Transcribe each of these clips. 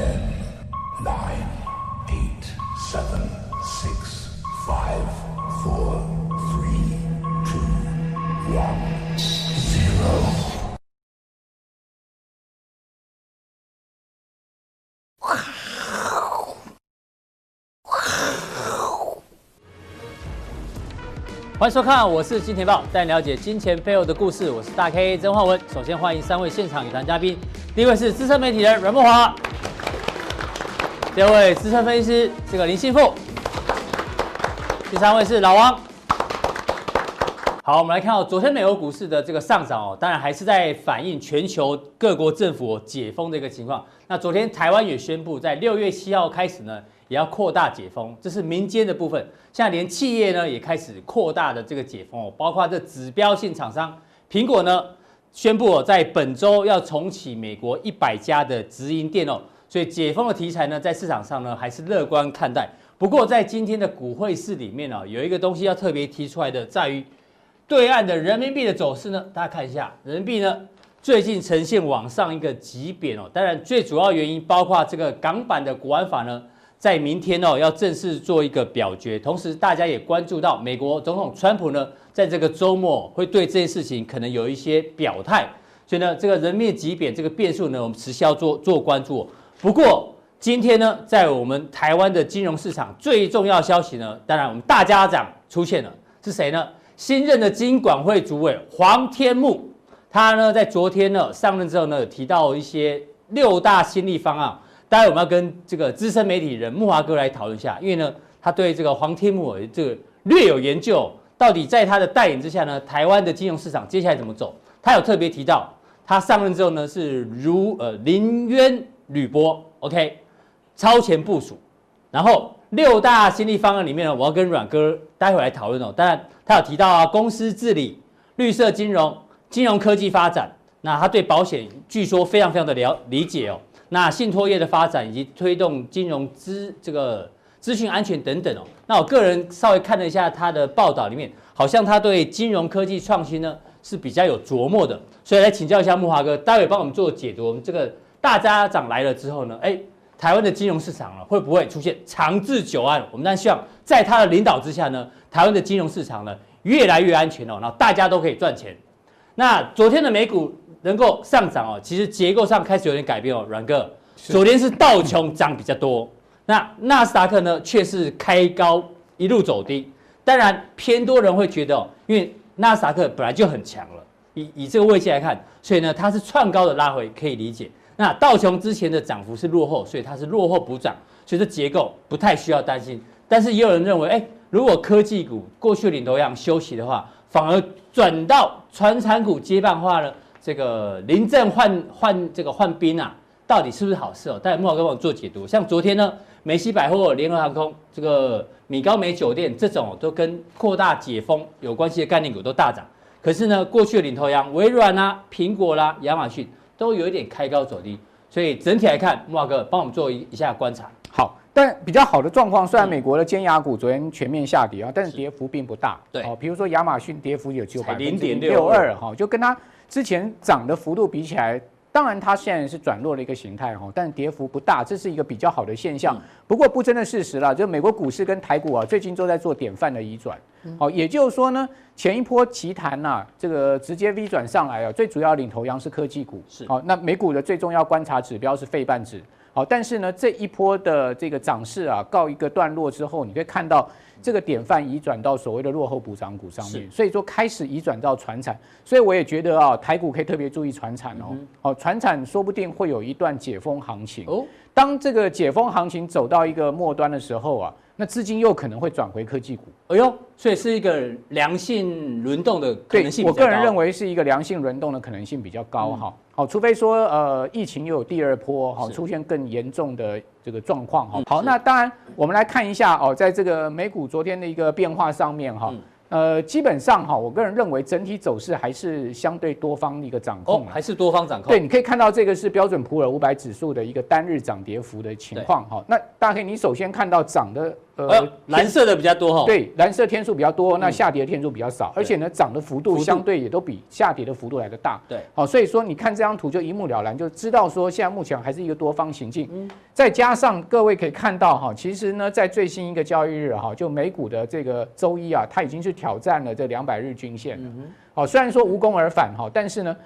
Ten, nine, eight, seven, six, five, four, three, two, one, zero. 欢迎收看，我是金钱豹，带你了解金钱背后的故事。我是大 K 曾焕文。首先欢迎三位现场与谈嘉宾，第一位是资深媒体人阮慕驊，第二位资深分析师这个林信富，第三位是老王。好，我们来看到昨天美国股市的这个上涨哦，当然还是在反映全球各国政府解封的一个情况。那昨天台湾也宣布，在六月七号开始呢。也要扩大解封，这是民间的部分。现在连企业呢也开始扩大的这个解封哦，包括这指标性厂商，苹果呢宣布，在本周要重启美国一百家的直营店哦，所以解封的题材呢，在市场上呢还是乐观看待。不过在今天的股汇市里面啊，有一个东西要特别提出来的，在于对岸的人民币的走势呢，大家看一下，人民币呢最近呈现往上一个急贬哦，当然最主要原因包括这个港版的国安法呢。在明天哦，要正式做一个表决，同时大家也关注到美国总统川普呢，在这个周末会对这件事情可能有一些表态，所以呢，这个人民币急贬这个变数呢，我们持续要做做关注。不过今天呢，在我们台湾的金融市场最重要消息呢，当然我们大家长出现了，是谁呢？新任的金管会主委黄天牧，他呢在昨天呢上任之后呢，提到一些六大新力方案。待会我们要跟这个资深媒体人木华哥来讨论一下，因为呢，他对这个黄天牧这个略有研究，到底在他的带领之下呢，台湾的金融市场接下来怎么走？他有特别提到，他上任之后呢是如呃临渊履薄，OK，超前部署。然后六大新力方案里面呢，我要跟阮哥待会来讨论哦。当然，他有提到啊，公司治理、绿色金融、金融科技发展。那他对保险据说非常非常的了理解哦。那信托业的发展以及推动金融资这个资讯安全等等哦，那我个人稍微看了一下他的报道里面，好像他对金融科技创新呢是比较有琢磨的，所以来请教一下木华哥，待会帮我们做解读。我们这个大家长来了之后呢，哎，台湾的金融市场啊会不会出现长治久安？我们当然希望在他的领导之下呢，台湾的金融市场呢越来越安全哦，然后大家都可以赚钱。那昨天的美股。能够上涨哦，其实结构上开始有点改变哦，阮哥。昨天是道琼涨比较多，那纳斯达克呢却是开高一路走低。当然偏多人会觉得哦，因为纳斯达克本来就很强了，以以这个位置来看，所以呢它是创高的拉回可以理解。那道琼之前的涨幅是落后，所以它是落后补涨，所以这结构不太需要担心。但是也有人认为，哎，如果科技股过去领头羊休息的话，反而转到传产股接棒的话呢？这个临阵换换这个换兵啊，到底是不是好事哦？待会慕驊哥帮我做解读。像昨天呢，梅西百货、联合航空、这个米高梅酒店这种都跟扩大解封有关系的概念股都大涨。可是呢，过去的领头羊微软啊、苹果啦、亚马逊都有一点开高走低。所以整体来看，木华哥帮我们做一一下观察。好，但比较好的状况，虽然美国的尖牙股昨天全面下跌啊，但是跌幅并不大。对，哦，比如说亚马逊跌幅有只有百分之零点六二哈，就跟它。之前涨的幅度比起来，当然它现在是转弱的一个形态哈，但跌幅不大，这是一个比较好的现象。不过不争的事实啦，就美国股市跟台股啊，最近都在做典范的移转。好，也就是说呢，前一波奇弹呐，这个直接 V 转上来啊，最主要领头羊是科技股。是好，那美股的最重要观察指标是费半指。好，但是呢，这一波的这个涨势啊，告一个段落之后，你可以看到。这个典范移转到所谓的落后补涨股上面，所以说开始移转到船产，所以我也觉得啊，台股可以特别注意船产哦，哦，船产说不定会有一段解封行情。哦。当这个解封行情走到一个末端的时候啊，那资金又可能会转回科技股。哎呦，所以是一个良性轮动的可能性。我个人认为是一个良性轮动的可能性比较高哈。好，除非说呃疫情又有第二波哈，出现更严重的这个状况哈。好，那当然我们来看一下哦，在这个美股昨天的一个变化上面哈。呃，基本上哈，我个人认为整体走势还是相对多方的一个掌控，还是多方掌控。对，你可以看到这个是标准普尔五百指数的一个单日涨跌幅的情况哈。那大家可以，你首先看到涨的呃蓝色的比较多哈。对，蓝色天数比较多，那下跌的天数比较少，而且呢涨的幅度相对也都比下跌的幅度来的大。对，好，所以说你看这张图就一目了然，就知道说现在目前还是一个多方行进。再加上各位可以看到哈，其实呢在最新一个交易日哈，就美股的这个周一啊，它已经是挑战了这两百日均线了。好，虽然说无功而返哈，但是呢，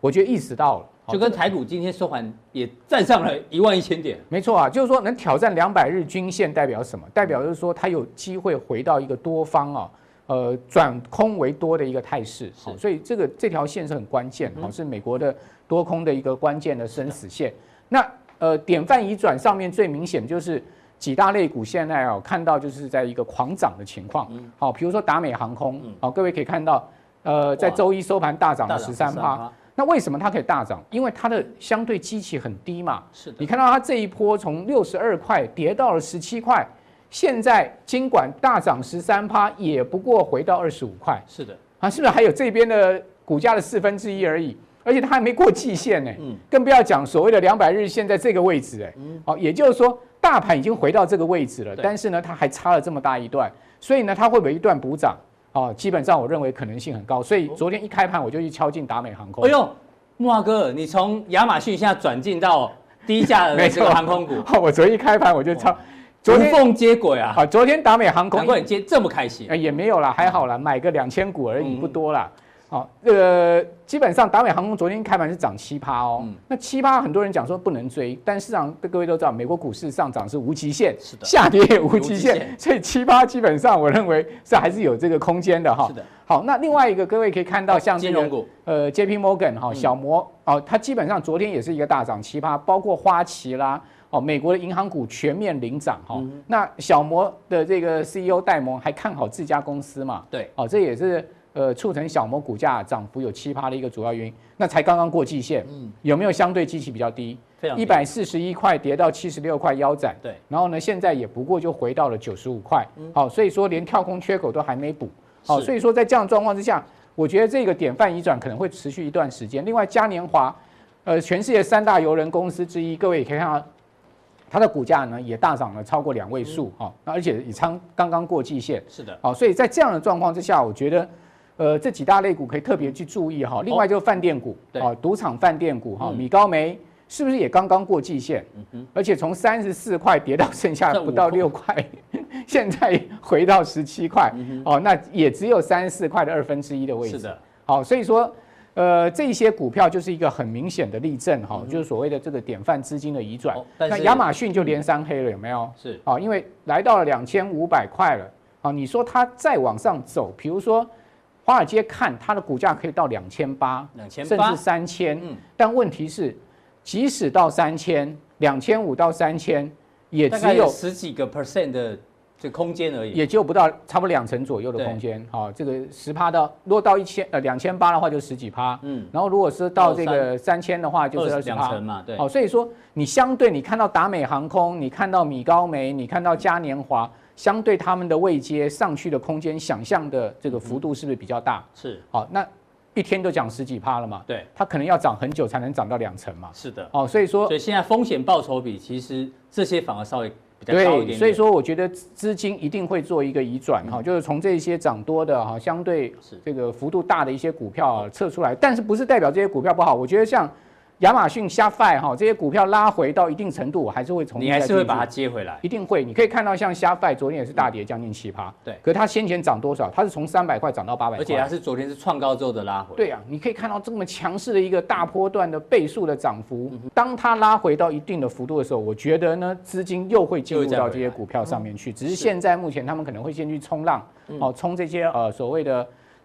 我觉得意识到了。就跟台股今天收盘也站上了一万一千点，没错啊，就是说能挑战两百日均线代表什么？代表就是说它有机会回到一个多方啊，呃，转空为多的一个态势。好，所以这个这条线是很关键，好，是美国的多空的一个关键的生死线。那呃，典范移转上面最明显就是几大类股现在啊看到就是在一个狂涨的情况。好，比如说达美航空，好，各位可以看到，呃，在周一收盘大涨了十三趴。那为什么它可以大涨？因为它的相对基期很低嘛。是的。你看到它这一波从六十二块跌到了十七块，现在尽管大涨十三趴，也不过回到二十五块。是的。啊，是不是还有这边的股价的四分之一而已？而且它还没过季线呢。嗯。更不要讲所谓的两百日线在这个位置哎。嗯。好，也就是说大盘已经回到这个位置了，但是呢，它还差了这么大一段，所以呢，它会不会一段补涨？哦，基本上我认为可能性很高，所以昨天一开盘我就去敲进达美航空。哎呦，木华哥，你从亚马逊现在转进到低价的这个航空股。我昨天一开盘我就敲，无缝接轨啊！好，昨天达美航空，难怪你接这么开心。也没有啦，还好啦，买个两千股而已，不多啦。好，这个基本上达美航空昨天开盘是涨七趴哦。那七趴很多人讲说不能追，但市场各位都知道，美国股市上涨是无极限，是的，下跌也无极限，所以七趴基本上我认为是还是有这个空间的哈。是的。好，那另外一个各位可以看到，像这个呃 JP Morgan 哈小摩哦，它基本上昨天也是一个大涨七趴，包括花旗啦哦，美国的银行股全面领涨哈。那小摩的这个 CEO 戴蒙还看好自家公司嘛？对，哦，这也是。呃，促成小摩股价涨幅有七趴的一个主要原因，那才刚刚过季线，嗯，有没有相对基期比较低？一百四十一块跌到七十六块腰斩，对，然后呢，现在也不过就回到了九十五块，好，所以说连跳空缺口都还没补，好，所以说在这样状况之下，我觉得这个典范移转可能会持续一段时间。另外，嘉年华，呃，全世界三大游轮公司之一，各位也可以看到，它的股价呢也大涨了超过两位数，哈，那而且也刚刚刚过季线，是的，好，所以在这样的状况之下，我觉得。呃，这几大类股可以特别去注意哈。另外就是饭店股，啊，赌场饭店股哈，米高梅是不是也刚刚过季线？而且从三十四块跌到剩下不到六块，现在回到十七块，哦，那也只有三十四块的二分之一的位置。是的。好，所以说，呃，这些股票就是一个很明显的例证哈，就是所谓的这个典范资金的移转。那亚马逊就连三黑了，有没有？是。啊，因为来到了两千五百块了。啊，你说它再往上走，比如说。华尔街看它的股价可以到两千八，两千甚至三千。嗯，但问题是，即使到三千，两千五到三千，也只有十几个 percent 的这空间而已，也就不到差不多两成左右的空间。好，这个十趴到，如果到一千呃两千八的话，就十几趴。嗯，然后如果是到这个三千的话，就是两成嘛。对，好，所以说你相对你看到达美航空，你看到米高梅，你看到嘉年华。相对他们的位阶上去的空间，想象的这个幅度是不是比较大？是，好，那一天都涨十几趴了嘛？对，它可能要涨很久才能涨到两成嘛？是的，哦，所以说，所以现在风险报酬比其实这些反而稍微比较高一点点。所以说我觉得资金一定会做一个移转哈，就是从这些涨多的哈，相对这个幅度大的一些股票撤出来，但是不是代表这些股票不好？我觉得像。亚马逊、ShopIfy 哈，这些股票拉回到一定程度，我还是会从你还是会把它接回来，一定会。你可以看到，像 ShopIfy 昨天也是大跌将近七趴，对。可是它先前涨多少？它是从三百块涨到八百块，而且它是昨天是创高之后的拉回。对啊，你可以看到这么强势的一个大波段的倍数的涨幅，当它拉回到一定的幅度的时候，我觉得呢，资金又会进入到这些股票上面去。只是现在目前他们可能会先去冲浪，哦，冲这些呃所谓的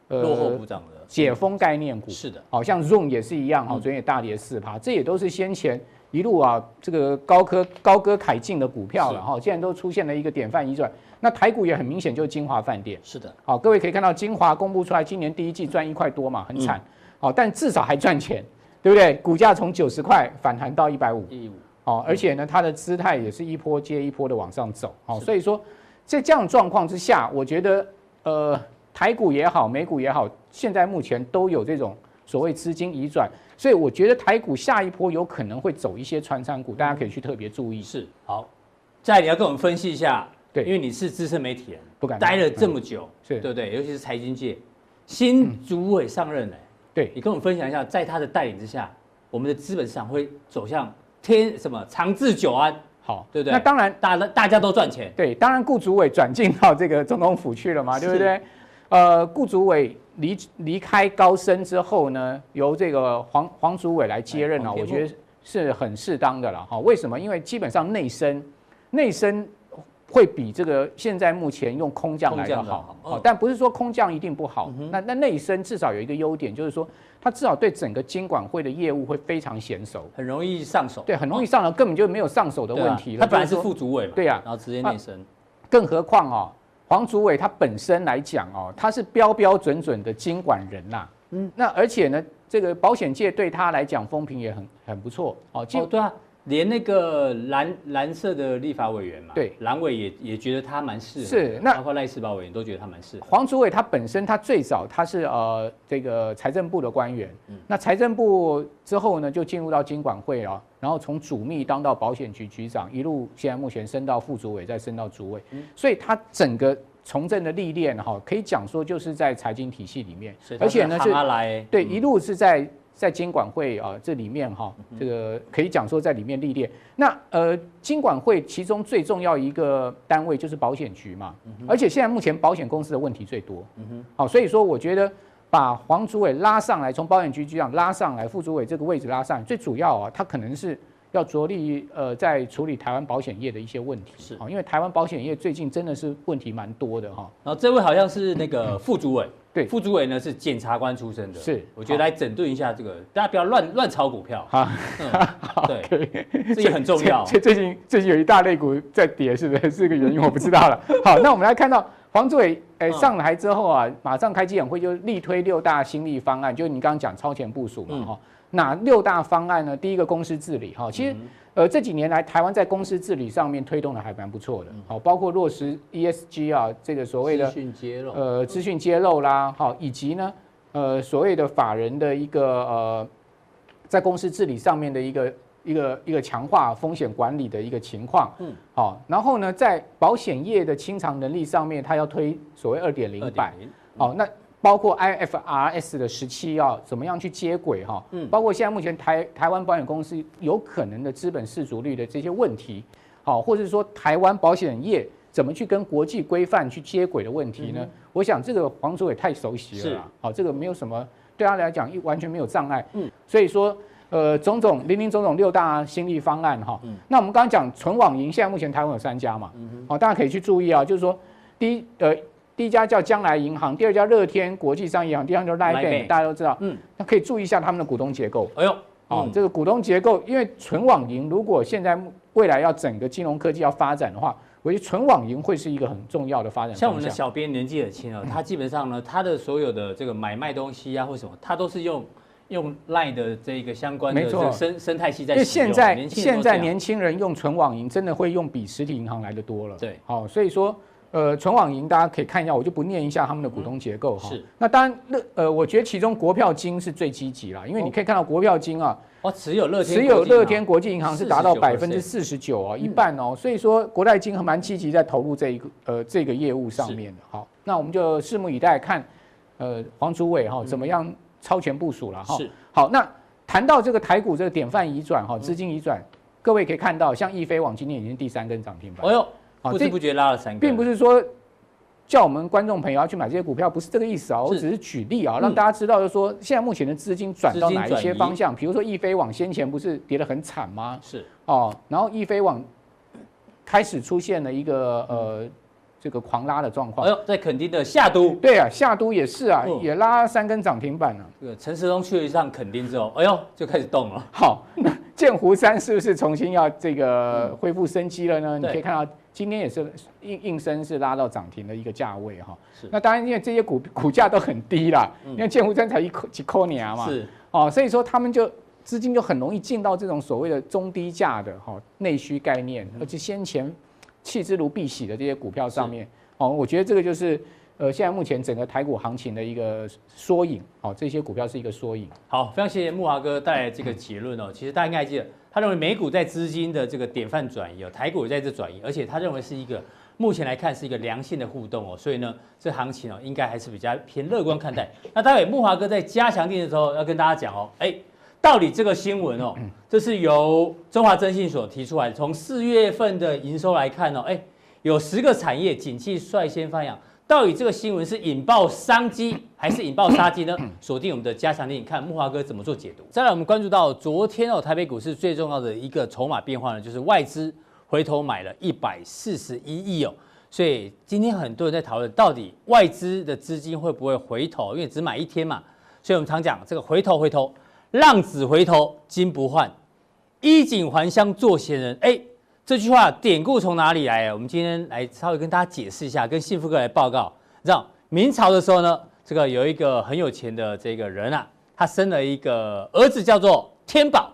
呃落后补涨的。解封概念股。是的，好像 Zoom 也是一样哈，昨天也大跌四趴，这也都是先前一路啊这个高科高歌凯进的股票了哈，现在都出现了一个典范移转。那台股也很明显就是金华饭店，是的，好，各位可以看到金华公布出来，今年第一季赚一块多嘛，很惨，好，但至少还赚钱，对不对？股价从九十块反弹到一百五，一五，好，而且呢，它的姿态也是一波接一波的往上走，好，所以说在这样状况之下，我觉得呃。台股也好，美股也好，现在目前都有这种所谓资金移转，所以我觉得台股下一波有可能会走一些穿山股，大家可以去特别注意。是，好，再你要跟我们分析一下对。因为你是资深媒体人，不敢待了这么久，是。对不对？尤其是财经界，新主委上任了，对。你跟我们分享一下，在他的带领之下，我们的资本市场会走向天什么长治久安，好，对不对？那当然，大大家都赚钱，对，当然顾主委转进到这个总统府去了嘛，对不对？呃，顾主委离离开高升之后呢，由这个黄黄主委来接任啊，我觉得是很适当的了哈。为什么？因为基本上内升，内升。会比这个现在目前用空降来的好，好，但不是说空降一定不好。那那内升至少有一个优点，就是说它至少对整个金管会的业务会非常娴熟，很容易上手。对，很容易上手，根本就没有上手的问题了。他本来是副主委嘛，对呀，然后直接内升。更何况哦，黄祖伟他本身来讲哦，他是标标准准的经管人呐。嗯，那而且呢，这个保险界对他来讲风评也很很不错哦。哦，对啊。连那个蓝蓝色的立法委员嘛，对，蓝委也也觉得他蛮适合，是那包括赖世宝委员都觉得他蛮适合。黄主委他本身他最早他是呃这个财政部的官员，嗯，那财政部之后呢就进入到金管会了，然后从主秘当到保险局局长，一路现在目前升到副主委，再升到主委，嗯，所以他整个从政的历练哈，可以讲说就是在财经体系里面，而且呢是对一路是在。在监管会啊，这里面哈，这个可以讲说在里面历练。那呃，监管会其中最重要一个单位就是保险局嘛，而且现在目前保险公司的问题最多。嗯哼，好，所以说我觉得把黄主委拉上来，从保险局局长拉上来，副主委这个位置拉上来，最主要啊，他可能是要着力呃，在处理台湾保险业的一些问题。是啊，因为台湾保险业最近真的是问题蛮多的哈。然后这位好像是那个副主委。对，副主委呢是检察官出身的，是，我觉得来整顿一下这个，大家不要乱乱炒股票。好，对，这也很重要。最最近最近有一大类股在跌，是不是？是个原因，我不知道了。好，那我们来看到黄主委哎上台之后啊，马上开记者会就力推六大新力方案，就是你刚刚讲超前部署嘛哈。哪六大方案呢？第一个公司治理哈，其实。呃，这几年来，台湾在公司治理上面推动的还蛮不错的，好，包括落实 ESG 啊，这个所谓的呃，资讯揭露啦，好，以及呢，呃，所谓的法人的一个呃，在公司治理上面的一个一个一个强化风险管理的一个情况，嗯，好，然后呢，在保险业的清偿能力上面，它要推所谓二点零版，好，那。包括 IFRS 的十七要怎么样去接轨哈？嗯，包括现在目前台台湾保险公司有可能的资本适足率的这些问题，好，或者说台湾保险业怎么去跟国际规范去接轨的问题呢？我想这个黄主委太熟悉了，好，这个没有什么对他来讲一完全没有障碍，嗯，所以说呃种种林林总总六大新力方案哈，那我们刚刚讲纯网银，现在目前台湾有三家嘛，好，大家可以去注意啊，就是说第一呃。第一家叫将来银行，第二家乐天国际商业银行，第三家就是 Line 大家都知道。嗯，那可以注意一下他们的股东结构。哎呦，啊，这个股东结构，因为纯网银如果现在未来要整个金融科技要发展的话，我觉得纯网银会是一个很重要的发展。像我们的小编年纪很轻啊，他基本上呢，他的所有的这个买卖东西啊或什么，他都是用用 Line 的这个相关的生生态系在。因为现在现在年轻人用纯网银真的会用比实体银行来的多了。对，好，所以说。呃，存网银大家可以看一下，我就不念一下他们的股东结构哈。是。那当然，乐呃，我觉得其中国票金是最积极啦，因为你可以看到国票金啊，哦，持有乐持有乐天国际银行是达到百分之四十九哦，一半哦，所以说国泰金还蛮积极在投入这一个呃这个业务上面的。好，那我们就拭目以待，看呃黄主委哈怎么样超前部署了哈。是。好，那谈到这个台股这个典范移转哈，资金移转，各位可以看到，像易飞网今天已经第三根涨停板。哎呦。不知不觉拉了三个，并不是说叫我们观众朋友要去买这些股票，不是这个意思啊。我只是举例啊，让大家知道，就是说现在目前的资金转到哪一些方向。比如说易飞网先前不是跌得很惨吗？是哦，然后易飞网开始出现了一个呃这个狂拉的状况。哎呦，在垦丁的夏都，对啊，夏都也是啊，也拉三根涨停板了。这个陈时中去了一趟垦丁之后，哎呦，就开始动了。好，那剑湖山是不是重新要这个恢复生机了呢？你可以看到。今天也是应应声是拉到涨停的一个价位哈，是。那当然因为这些股股价都很低啦，因为建湖山才一块几块年嘛，是。哦，所以说他们就资金就很容易进到这种所谓的中低价的哈内需概念，而且先前弃之如敝屣的这些股票上面，哦，我觉得这个就是呃现在目前整个台股行情的一个缩影，哦，这些股票是一个缩影。好，非常谢谢木华哥带来这个结论哦，其实大家应该记得。他认为美股在资金的这个典范转移哦，台股也在这转移，而且他认为是一个目前来看是一个良性的互动哦，所以呢，这行情哦应该还是比较偏乐观看待。那待会木华哥在加强錠的时候要跟大家讲哦，哎，到底这个新闻哦，这是由中华征信所提出来，从四月份的营收来看哦，哎，有十个产业景气率先发扬。到底这个新闻是引爆商机还是引爆杀机呢？锁定我们的加强錠，看木华哥怎么做解读。再来，我们关注到昨天哦，台北股市最重要的一个筹码变化呢，就是外资回头买了一百四十一亿哦。所以今天很多人在讨论，到底外资的资金会不会回头？因为只买一天嘛。所以我们常讲这个回头回头，浪子回头金不换，衣锦还乡做闲人。哎。这句话典故从哪里来？我们今天来稍微跟大家解释一下，跟幸福哥来报告。你知道明朝的时候呢，这个有一个很有钱的这个人啊，他生了一个儿子叫做天宝。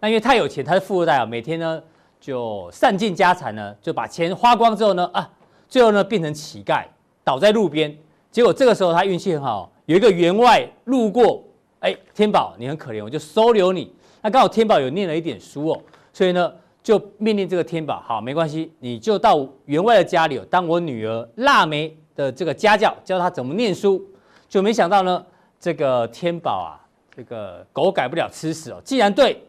那因为太有钱，他是富二代啊，每天呢就散尽家产呢，就把钱花光之后呢啊，最后呢变成乞丐，倒在路边。结果这个时候他运气很好，有一个员外路过，哎，天宝你很可怜，我就收留你。那刚好天宝有念了一点书哦，所以呢。就命令这个天宝，好，没关系，你就到员外的家里当我女儿腊梅的这个家教，教她怎么念书。就没想到呢，这个天宝啊，这个狗改不了吃屎哦，既然对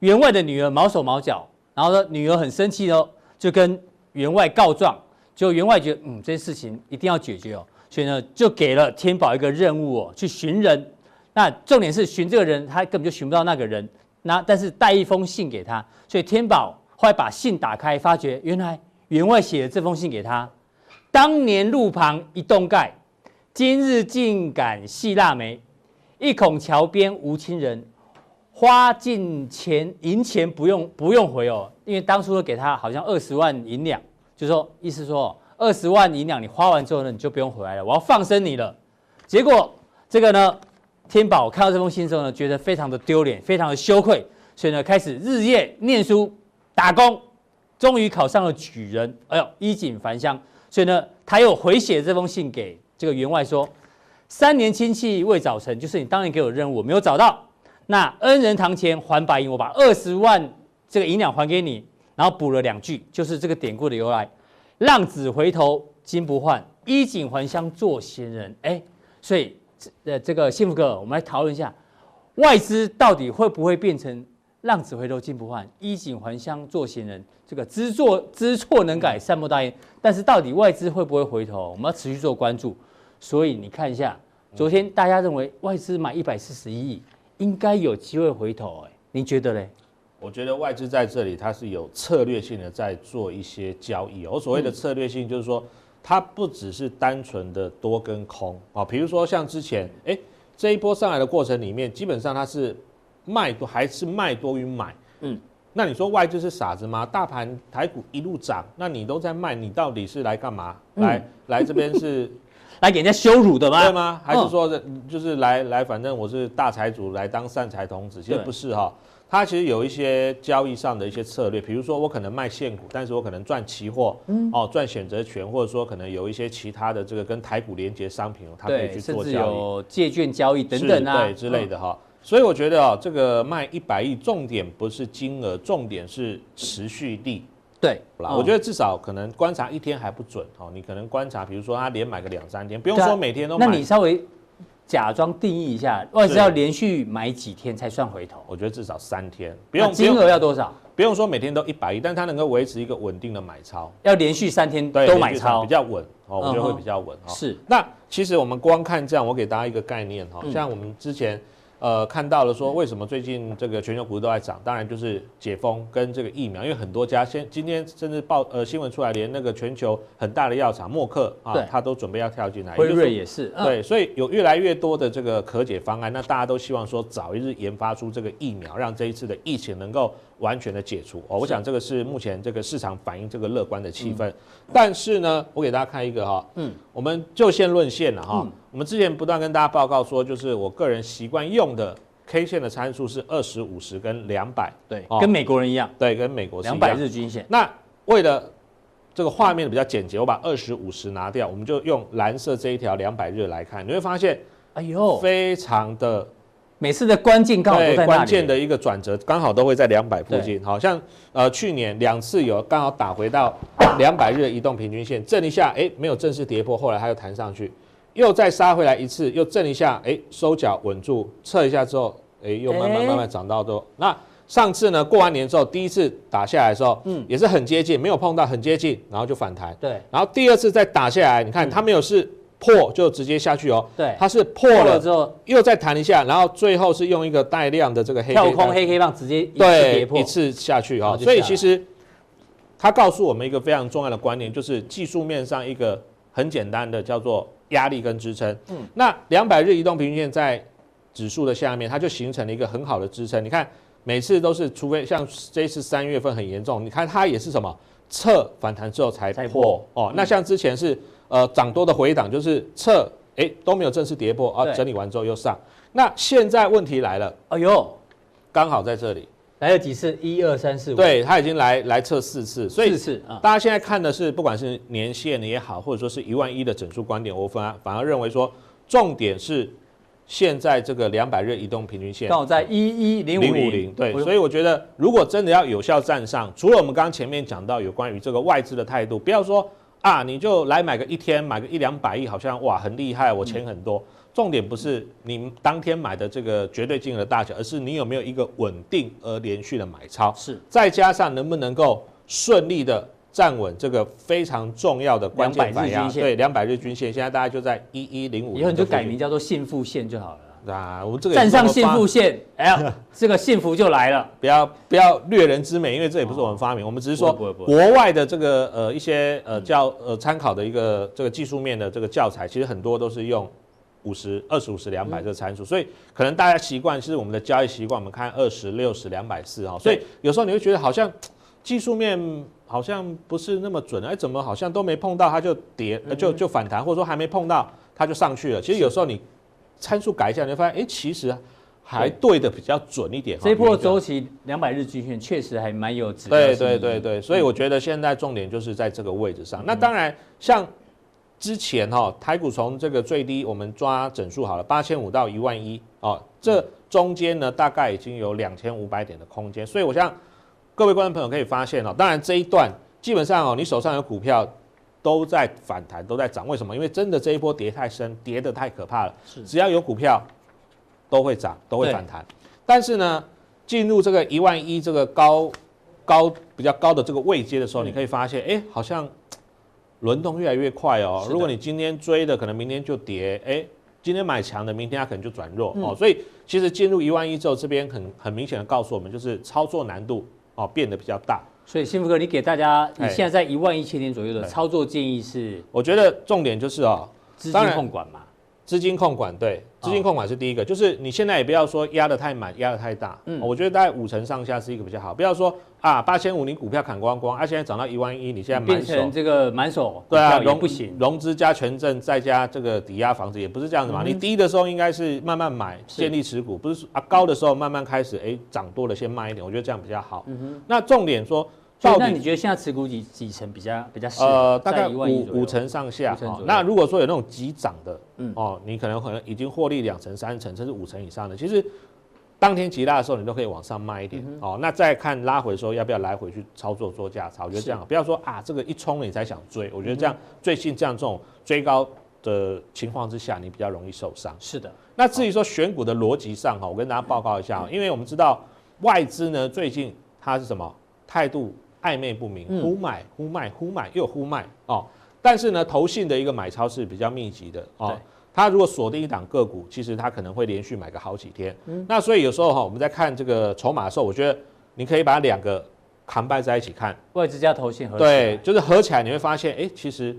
员外的女儿毛手毛脚，然后呢，女儿很生气哦，就跟员外告状。就员外觉得，嗯，这件事情一定要解决哦，所以呢，就给了天宝一个任务哦，去寻人。那重点是寻这个人，他根本就寻不到那个人。那但是带一封信给他，所以天宝。后来把信打开，发觉原来员外写的这封信给他。当年路旁一栋盖，今日竟敢戏腊梅。一孔桥边无亲人，花尽钱银钱不用不用回哦，因为当初给他好像二十万银两，就说意思说二十万银两你花完之后呢，你就不用回来了，我要放生你了。结果这个呢，天宝看到这封信之后呢，觉得非常的丢脸，非常的羞愧，所以呢，开始日夜念书。打工，终于考上了举人，哎呦，衣锦还乡。所以呢，他又回写这封信给这个员外说：“三年亲戚未找成，就是你当年给我任务我没有找到。那恩人堂前还白银，我把二十万这个银两还给你，然后补了两句，就是这个典故的由来：浪子回头金不换，衣锦还乡做闲人。哎，所以呃，这个幸福哥，我们来讨论一下，外资到底会不会变成？浪子回头金不换，衣锦还乡做闲人。这个知错知错能改，善莫大焉。但是到底外资会不会回头？我们要持续做关注。所以你看一下，昨天大家认为外资买一百四十一亿，应该有机会回头。哎，你觉得嘞？我觉得外资在这里它是有策略性的在做一些交易。我所谓的策略性，就是说它不只是单纯的多跟空啊。比如说像之前，哎，这一波上来的过程里面，基本上它是。卖多还是卖多于买？嗯，那你说外资是傻子吗？大盘台股一路涨，那你都在卖，你到底是来干嘛？嗯、来来这边是 来给人家羞辱的吗？对吗？还是说就是来来，反正我是大财主来当善财童子？其实不是哈，他其实有一些交易上的一些策略，比如说我可能卖现股，但是我可能赚期货，嗯，哦赚选择权，或者说可能有一些其他的这个跟台股连接商品，他可以去做交易，有借券交易等等啊，对之类的哈。所以我觉得啊，这个卖一百亿，重点不是金额，重点是持续力。对，我觉得至少可能观察一天还不准哦，你可能观察，比如说他连买个两三天，不用说每天都买。那你稍微假装定义一下，外资要连续买几天才算回头？我觉得至少三天，不用金额要多少？不用说每天都一百亿，但它能够维持一个稳定的买超，要连续三天都买超，比较稳哦，我觉得会比较稳哈。是。那其实我们光看这样，我给大家一个概念哈，像我们之前。呃，看到了说为什么最近这个全球股市都在涨？当然就是解封跟这个疫苗，因为很多家先今天甚至报呃新闻出来，连那个全球很大的药厂默克啊，他都准备要跳进来。辉瑞也是。对，所以有越来越多的这个可解方案，那大家都希望说早一日研发出这个疫苗，让这一次的疫情能够完全的解除。哦，我想这个是目前这个市场反映这个乐观的气氛。但是呢，我给大家看一个哈，嗯，我们就线论线了哈。我们之前不断跟大家报告说，就是我个人习惯用的 K 线的参数是二十五十跟两百，对，跟美国人一样，对，跟美国。两百日均线。那为了这个画面比较简洁，我把二十五十拿掉，我们就用蓝色这一条两百日来看，你会发现，哎呦，非常的每次的关键刚好在关键的一个转折，刚好都会在两百附近。好像呃去年两次有刚好打回到两百日的移动平均线，震一下，哎，没有正式跌破，后来它又弹上去，又再杀回来一次，又震一下，哎，收脚稳住，测一下之后，哎，又慢慢慢慢涨到都那。上次呢，过完年之后，第一次打下来的时候，嗯，也是很接近，没有碰到，很接近，然后就反弹。对，然后第二次再打下来，你看它没有是破就直接下去哦，对，它是破了之后又再弹一下，然后最后是用一个带量的这个黑跳空黑黑棒直接一次对一次下去哦，所以其实它告诉我们一个非常重要的观念，就是技术面上一个很简单的叫做压力跟支撑。嗯，那两百日移动平均线在指数的下面，它就形成了一个很好的支撑。你看。每次都是，除非像这次三月份很严重，你看它也是什么测反弹之后才破，破哦。嗯、那像之前是呃涨多的回档，就是测哎都没有正式跌破啊，整理完之后又上。那现在问题来了，哎呦，刚好在这里来了几次，一二三四五，对，他已经来来测四次，所以四次啊。大家现在看的是不管是年线也好，或者说是一万一的整数观点，我反而反而认为说重点是。现在这个两百日移动平均线刚好在一一零五零，对，所以我觉得如果真的要有效站上，除了我们刚刚前面讲到有关于这个外资的态度，不要说啊，你就来买个一天买个一两百亿，好像哇很厉害，我钱很多。重点不是你当天买的这个绝对金额大小，而是你有没有一个稳定而连续的买超，是再加上能不能够顺利的。站稳这个非常重要的关键反压，对，两百日均线，现在大概就在一一零五，以后你就改名叫做幸福线就好了。啊，我们这个站上幸福线，哎呀，这个幸福就来了。不要不要掠人之美，因为这也不是我们发明，我们只是说国外的这个呃一些呃教呃参考的一个这个技术面的这个教材，其实很多都是用五十、二十、五十、两百这个参数，所以可能大家习惯是我们的交易习惯，我们看二十、六十、两百四哈，所以有时候你会觉得好像技术面。好像不是那么准，哎，怎么好像都没碰到它就跌，就就反弹，或者说还没碰到它就上去了。其实有时候你参数改一下，你会发现，哎，其实还对的比较准一点。这一波周期两百日均线确实还蛮有指标。对对对对，所以我觉得现在重点就是在这个位置上。那当然，像之前哈台股从这个最低我们抓整数好了，八千五到一万一哦，这中间呢大概已经有两千五百点的空间，所以我想。各位观众朋友可以发现哦，当然这一段基本上哦，你手上有股票都在反弹，都在涨。为什么？因为真的这一波跌太深，跌得太可怕了。是，只要有股票都会涨，都会反弹。但是呢，进入这个一万一这个高高比较高的这个位阶的时候，你可以发现，哎，好像轮动越来越快哦。如果你今天追的，可能明天就跌。哎，今天买强的，明天它可能就转弱哦。所以其实进入一万一之后，这边很很明显的告诉我们，就是操作难度。哦，变得比较大，所以幸福哥，你给大家，你现在在一万一千点左右的操作建议是？我觉得重点就是哦，资金控管嘛。资金控管对，资金控管是第一个，就是你现在也不要说压得太满，压得太大。嗯，我觉得大概五成上下是一个比较好，不要说啊八千五你股票砍光光，啊现在涨到一万一，你现在满手变成这个满手，对啊，融不行，融资加权证再加这个抵押房子也不是这样子嘛。你低的时候应该是慢慢买，建立持股，不是啊高的时候慢慢开始哎涨多了先卖一点，我觉得这样比较好。嗯哼，那重点说。那你觉得现在持股几几成比较比较适合？呃，大概五五成上下。那如果说有那种急涨的，嗯哦，你可能可能已经获利两成、三成，甚至五成以上的，其实当天急拉的时候，你都可以往上卖一点哦。那再看拉回的时候，要不要来回去操作做价差？我觉得这样不要说啊，这个一冲了你才想追。我觉得这样最近这样这种追高的情况之下，你比较容易受伤。是的。那至于说选股的逻辑上哈，我跟大家报告一下，因为我们知道外资呢最近它是什么态度？暧昧不明，忽买忽卖，忽买又忽卖哦。但是呢，投信的一个买超是比较密集的哦。他如果锁定一档个股，其实他可能会连续买个好几天。那所以有时候哈，我们在看这个筹码的时候，我觉得你可以把两个扛掰在一起看，外资加投信合对，就是合起来你会发现，哎，其实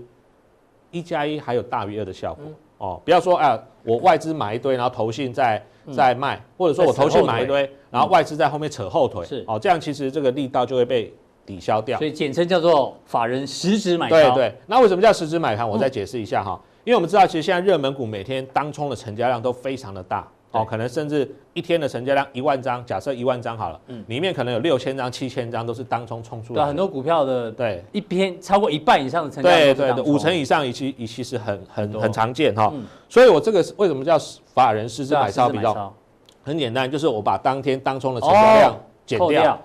一加一还有大于二的效果哦。不要说啊，我外资买一堆，然后投信在在卖，或者说我投信买一堆，然后外资在后面扯后腿，是哦，这样其实这个力道就会被。抵消掉，所以简称叫做法人实质买超。对对，那为什么叫实质买盘？我再解释一下哈，嗯、因为我们知道，其实现在热门股每天当冲的成交量都非常的大，哦，可能甚至一天的成交量一万张，假设一万张好了，嗯，里面可能有六千张、七千张都是当冲冲出来的。对，很多股票的对。一篇超过一半以上的成交量，对对对，五成以上，以其以其实很很很常见哈。嗯、所以我这个为什么叫法人实质买超比较很简单，就是我把当天当冲的成交量减掉。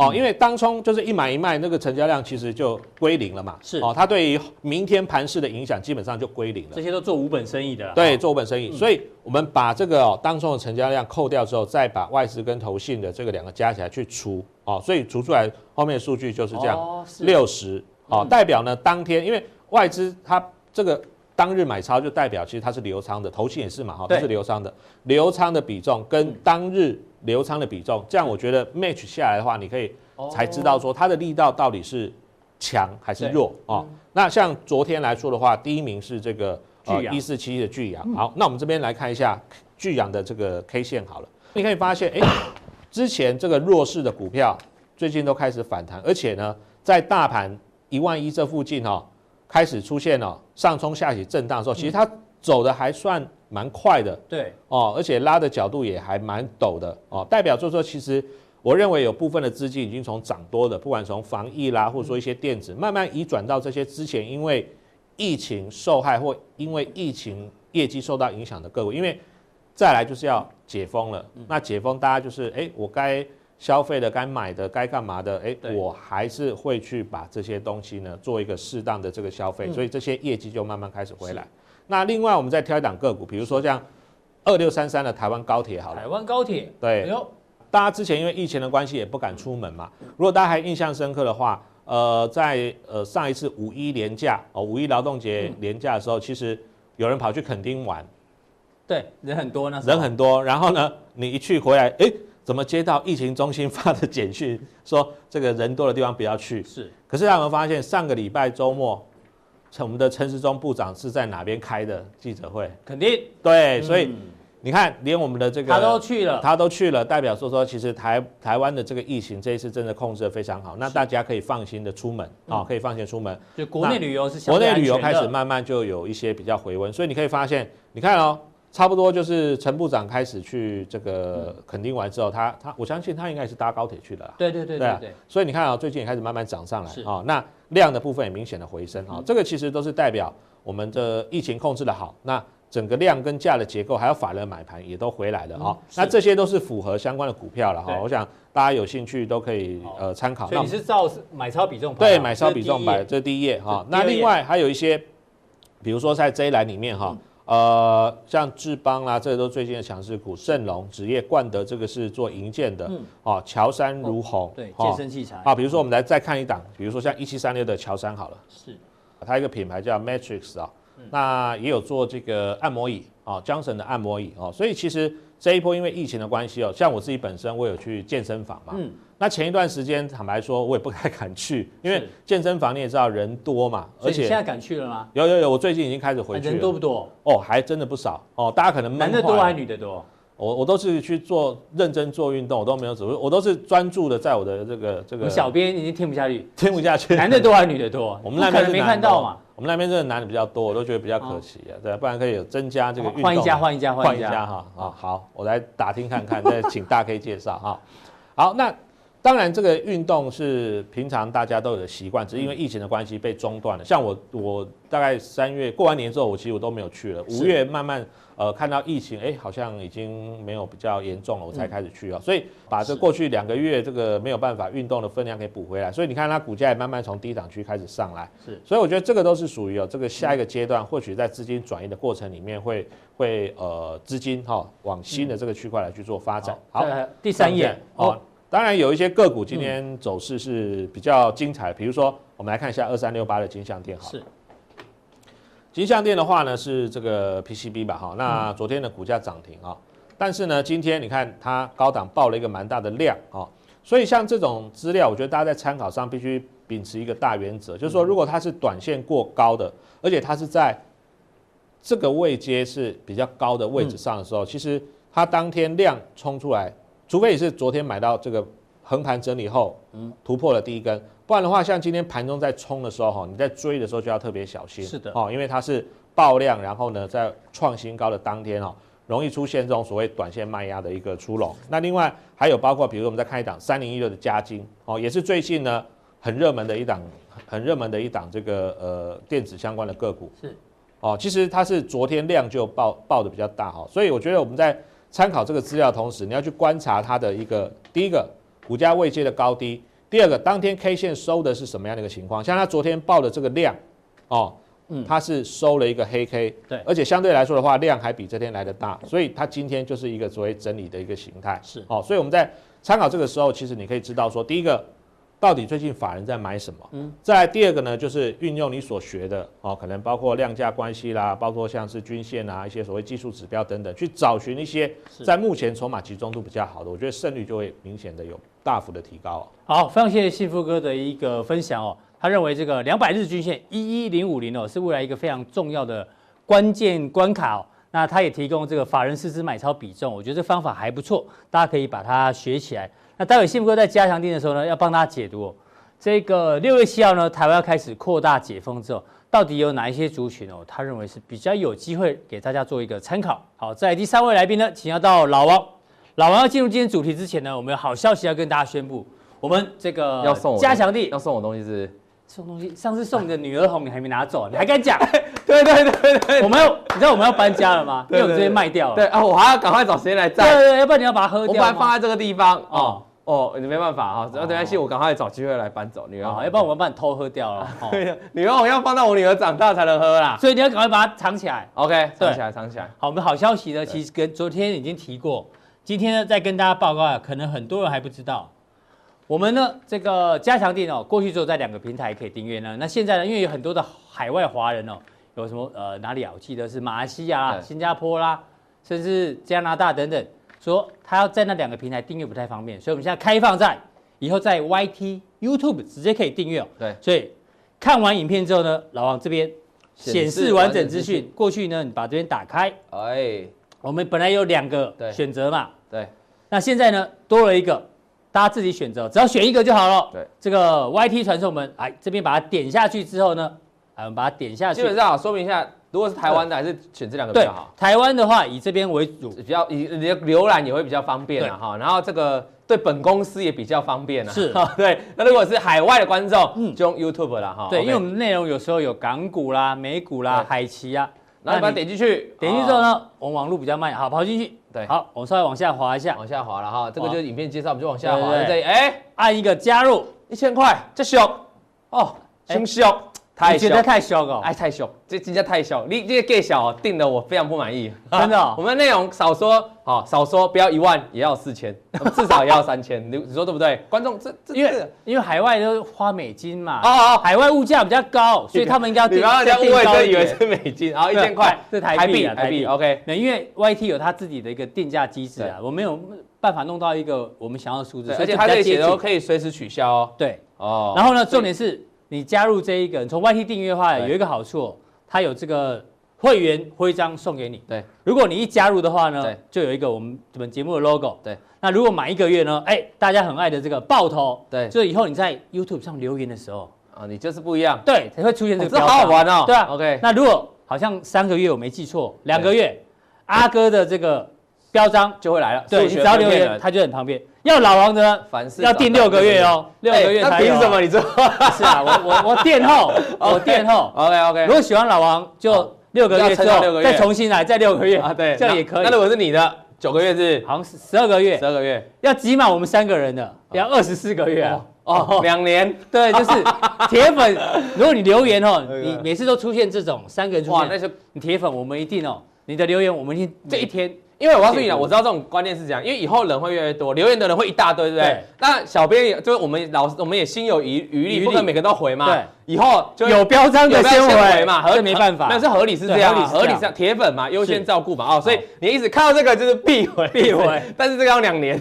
掉哦，因为当冲就是一买一卖，那个成交量其实就归零了嘛。是哦，它对于明天盘势的影响基本上就归零了。这些都做无本生意的。对，做无本生意。所以我们把这个哦当冲的成交量扣掉之后，再把外资跟投信的这个两个加起来去除哦，所以除出来后面的数据就是这样，六十哦，代表呢当天因为外资它这个当日买超就代表其实它是流仓的，投信也是嘛哈，都是流仓的，流仓的比重跟当日。流仓的比重，这样我觉得 match 下来的话，你可以才知道说它的力道到底是强还是弱啊。那像昨天来说的话，第一名是这个呃一四七一的巨阳。好，那我们这边来看一下巨阳的这个 K 线好了，你可以发现，哎，之前这个弱势的股票最近都开始反弹，而且呢，在大盘一万一这附近哦，开始出现了上冲下起震荡的时候，其实它走的还算。蛮快的，对。哦，而且拉的角度也还蛮陡的。哦，代表就是说，其实我认为有部分的资金已经从涨多的，不管从防疫啦，或者说一些电子，慢慢移转到这些之前因为疫情受害或因为疫情业绩受到影响的个股，因为再来就是要解封了，那解封大家就是哎，我该消费的、该买的、该干嘛的，哎，我还是会去把这些东西呢做一个适当的这个消费，所以这些业绩就慢慢开始回来。那另外，我们再挑一档个股，比如说像二六三三的台湾高铁，好了。台湾高铁，对，大家之前因为疫情的关系也不敢出门嘛。如果大家还印象深刻的话，呃，在呃上一次五一连假哦，五一劳动节连假的时候，其实有人跑去垦丁玩，对，人很多呢，人很多。然后呢，你一去回来，哎，怎么接到疫情中心发的简讯，说这个人多的地方不要去？是。可是大家有没有发现，上个礼拜周末？我们的陈时中部长是在哪边开的记者会？肯定对，所以你看，连我们的这个他都去了，他都去了，代表说说，其实台台湾的这个疫情这一次真的控制的非常好，那大家可以放心的出门啊，可以放心出门。就国内旅游是国内旅游开始慢慢就有一些比较回温，所以你可以发现，你看哦。差不多就是陈部长开始去这个垦丁完之后，他他我相信他应该是搭高铁去的啦。对对对对对，对。所以你看啊，最近也开始慢慢涨上来。啊，那量的部分也明显的回升。啊，这个其实都是代表我们的疫情控制的好，那整个量跟价的结构还有法人买盘也都回来了。啊，那这些都是符合相关的股票了哈，我想大家有兴趣都可以呃参考。所以你是照买超比重排？对，买超比重摆，这是第一页。哈。那另外还有一些，比如说在这一栏里面哈。呃，像智邦啦，这个都最近的强势股，盛隆职业、冠德，这个是做营建的，嗯，哦，乔山如虹，对，健身器材，啊，比如说我们来再看一档，比如说像一七三六的乔山好了，是，它一个品牌叫 Matrix 啊，那也有做这个按摩椅，啊，Johnson 的按摩椅，哦，所以其实这一波因为疫情的关系哦，像我自己本身我有去健身房嘛，嗯。那前一段时间，坦白说，我也不太敢去，因为健身房你也知道人多嘛，而且现在敢去了吗？有有有，我最近已经开始回去了。人多不多？哦，还真的不少哦。大家可能男的多还是女的多？我我都是去做认真做运动，我都没有走，我都是专注的在我的这个这个。小编已经听不下去，听不下去。男的多还是女的多？我们那边没看到嘛？我们那边真的男的比较多，我都觉得比较可惜啊，对，不然可以有增加这个运动。换一家，换一家，换一家哈啊！好，我来打听看看，再请大 K 介绍哈。好，那。当然，这个运动是平常大家都有的习惯，只是因为疫情的关系被中断了。像我，我大概三月过完年之后，我其实我都没有去了。五月慢慢呃看到疫情，哎，好像已经没有比较严重了，我才开始去啊。所以把这过去两个月这个没有办法运动的分量给补回来。所以你看它股价也慢慢从低档区开始上来。是，所以我觉得这个都是属于哦，这个下一个阶段，或许在资金转移的过程里面会会呃资金哈往新的这个区块来去做发展。好，第三页哦。当然有一些个股今天走势是比较精彩，比如说我们来看一下二三六八的金像电，好，是。金像店的话呢是这个 PCB 吧，哈，那昨天的股价涨停啊，但是呢今天你看它高档爆了一个蛮大的量啊，所以像这种资料，我觉得大家在参考上必须秉持一个大原则，就是说如果它是短线过高的，而且它是在这个位阶是比较高的位置上的时候，其实它当天量冲出来。除非你是昨天买到这个横盘整理后，嗯，突破了第一根，不然的话，像今天盘中在冲的时候，哈，你在追的时候就要特别小心。是的，哦，因为它是爆量，然后呢，在创新高的当天，哦，容易出现这种所谓短线卖压的一个出笼。那另外还有包括，比如说我们再看一档三零一六的加金，哦，也是最近呢很热门的一档，很热门的一档这个呃电子相关的个股。是，哦，其实它是昨天量就爆爆的比较大，哈，所以我觉得我们在。参考这个资料的同时，你要去观察它的一个第一个股价位阶的高低，第二个当天 K 线收的是什么样的一个情况，像它昨天报的这个量，哦。嗯，它是收了一个黑 K，对，而且相对来说的话，量还比这天来的大，所以它今天就是一个作为整理的一个形态。是，哦，所以我们在参考这个时候，其实你可以知道说，第一个，到底最近法人在买什么？嗯，再来第二个呢，就是运用你所学的，哦，可能包括量价关系啦，包括像是均线啊，一些所谓技术指标等等，去找寻一些在目前筹码集中度比较好的，我觉得胜率就会明显的有大幅的提高。好，非常谢谢幸福哥的一个分享哦。他认为这个两百日均线一一零五零哦，是未来一个非常重要的关键关卡哦。那他也提供这个法人市值买超比重，我觉得这方法还不错，大家可以把它学起来。那待会幸福哥在加强錠的时候呢，要帮大家解读哦。这个六月七号呢，台湾要开始扩大解封之后，到底有哪一些族群哦？他认为是比较有机会给大家做一个参考。好，在第三位来宾呢，请要到老王。老王要进入今天主题之前呢，我们有好消息要跟大家宣布，我们这个要送加强地要送我东西是。送东西，上次送你的女儿红你还没拿走，你还敢讲？对对对对，我们要，你知道我们要搬家了吗？因为我们这边卖掉了。对啊，我还要赶快找时间来载。对对，要不然你要把它喝掉。我把它放在这个地方。哦哦，你没办法哈，只要等下去，我赶快找机会来搬走女儿红，要不然我们把你偷喝掉了。女儿我要放到我女儿长大才能喝啦，所以你要赶快把它藏起来。OK，藏起来，藏起来。好，我们好消息呢，其实跟昨天已经提过，今天呢再跟大家报告啊，可能很多人还不知道。我们呢，这个加强錠哦，过去只有在两个平台可以订阅呢。那现在呢，因为有很多的海外华人哦，有什么呃哪里啊？我记得是马来西亚、新加坡啦，甚至加拿大等等，说他要在那两个平台订阅不太方便，所以我们现在开放在以后在 YT、YouTube 直接可以订阅哦。对，所以看完影片之后呢，老王这边显示完整资讯。过去呢，你把这边打开，哎，我们本来有两个选择嘛，对，那现在呢多了一个。大家自己选择，只要选一个就好了。对，这个 YT 传送门，哎，这边把它点下去之后呢，我们把它点下去。基本上说明一下，如果是台湾的，还是选这两个比较好。台湾的话，以这边为主，比较以你的浏览也会比较方便了哈。然后这个对本公司也比较方便了。是，对。那如果是海外的观众，嗯，就用 YouTube 了哈。对，因为我们内容有时候有港股啦、美股啦、海期啊，那你把它点进去，点进去之后呢，我们网络比较慢，好，跑进去。对，好，我们稍微往下滑一下，往下滑了哈，这个就是影片介绍，我们就往下滑。在这里，哎，按一个加入，一千块，这小哦，真小，太小，觉得太小了，哎，太小，这真的太小，你这个盖小定的我非常不满意，真的。我们内容少说，好，少说，不要一万，也要四千，至少也要三千，你你说对不对？观众这这，因为因为海外都花美金嘛，哦哦，海外物价比较高，所以他们应该要定高一点。误会以为是美金，然后一千块。是台币，台币，OK。那因为 YT 有它自己的一个定价机制啊，我没有办法弄到一个我们想要的数字，而且它这些都可以随时取消哦。对，哦。然后呢，重点是你加入这一个，从 YT 订阅的话，有一个好处，它有这个。会员徽章送给你。对，如果你一加入的话呢，就有一个我们我们节目的 logo。对，那如果满一个月呢，哎，大家很爱的这个爆头。对，就以后你在 YouTube 上留言的时候，啊，你就是不一样。对，才会出现这个。这好好玩哦。对啊。OK。那如果好像三个月我没记错，两个月，阿哥的这个标章就会来了。对，你只要留言，他就很旁边。要老王的，凡事要订六个月哦，六个月才有。凭什么？你说？是啊，我我我垫后，我垫后。OK OK。如果喜欢老王就。六个月之后再重新来，再六个月啊，对，这样也可以。那如果是你的九个月是，好像是十二个月，十二个月要挤满我们三个人的，要二十四个月啊，哦，两年，对，就是 铁粉。如果你留言哦，你每次都出现这种三个人出现，那是你铁粉，我们一定哦，你的留言我们一定这一天。因为我告诉你了，我知道这种观念是这样，因为以后人会越来越多，留言的人会一大堆，对不对？那小编也就是我们老师，我们也心有余余力，不可能每个都回嘛。对，以后就有标章的先回嘛，合理没办法，那是合理是这样，合理是铁粉嘛，优先照顾嘛。哦，所以你一直看到这个就是必回必回，但是这个要两年，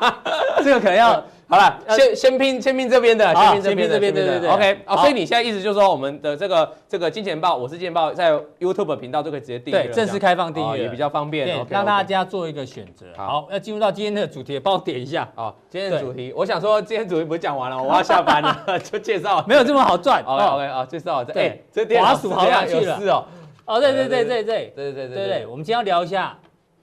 这个可能要。好了，先先拼先拼这边的，先拼这边这边，对对对，OK 啊，所以你现在意思就是说，我们的这个这个金钱豹，我是金钱豹，在 YouTube 频道就可以直接订阅，对，正式开放订阅。也比较方便，让大家做一个选择。好，要进入到今天的主题，帮我点一下。好，今天的主题，我想说，今天主题不是讲完了，我要下班了，就介绍，没有这么好赚。OK OK 啊，介绍这，哎，这滑鼠好有趣了，哦，哦，对对对对对对对对。对，我们今天要聊一下。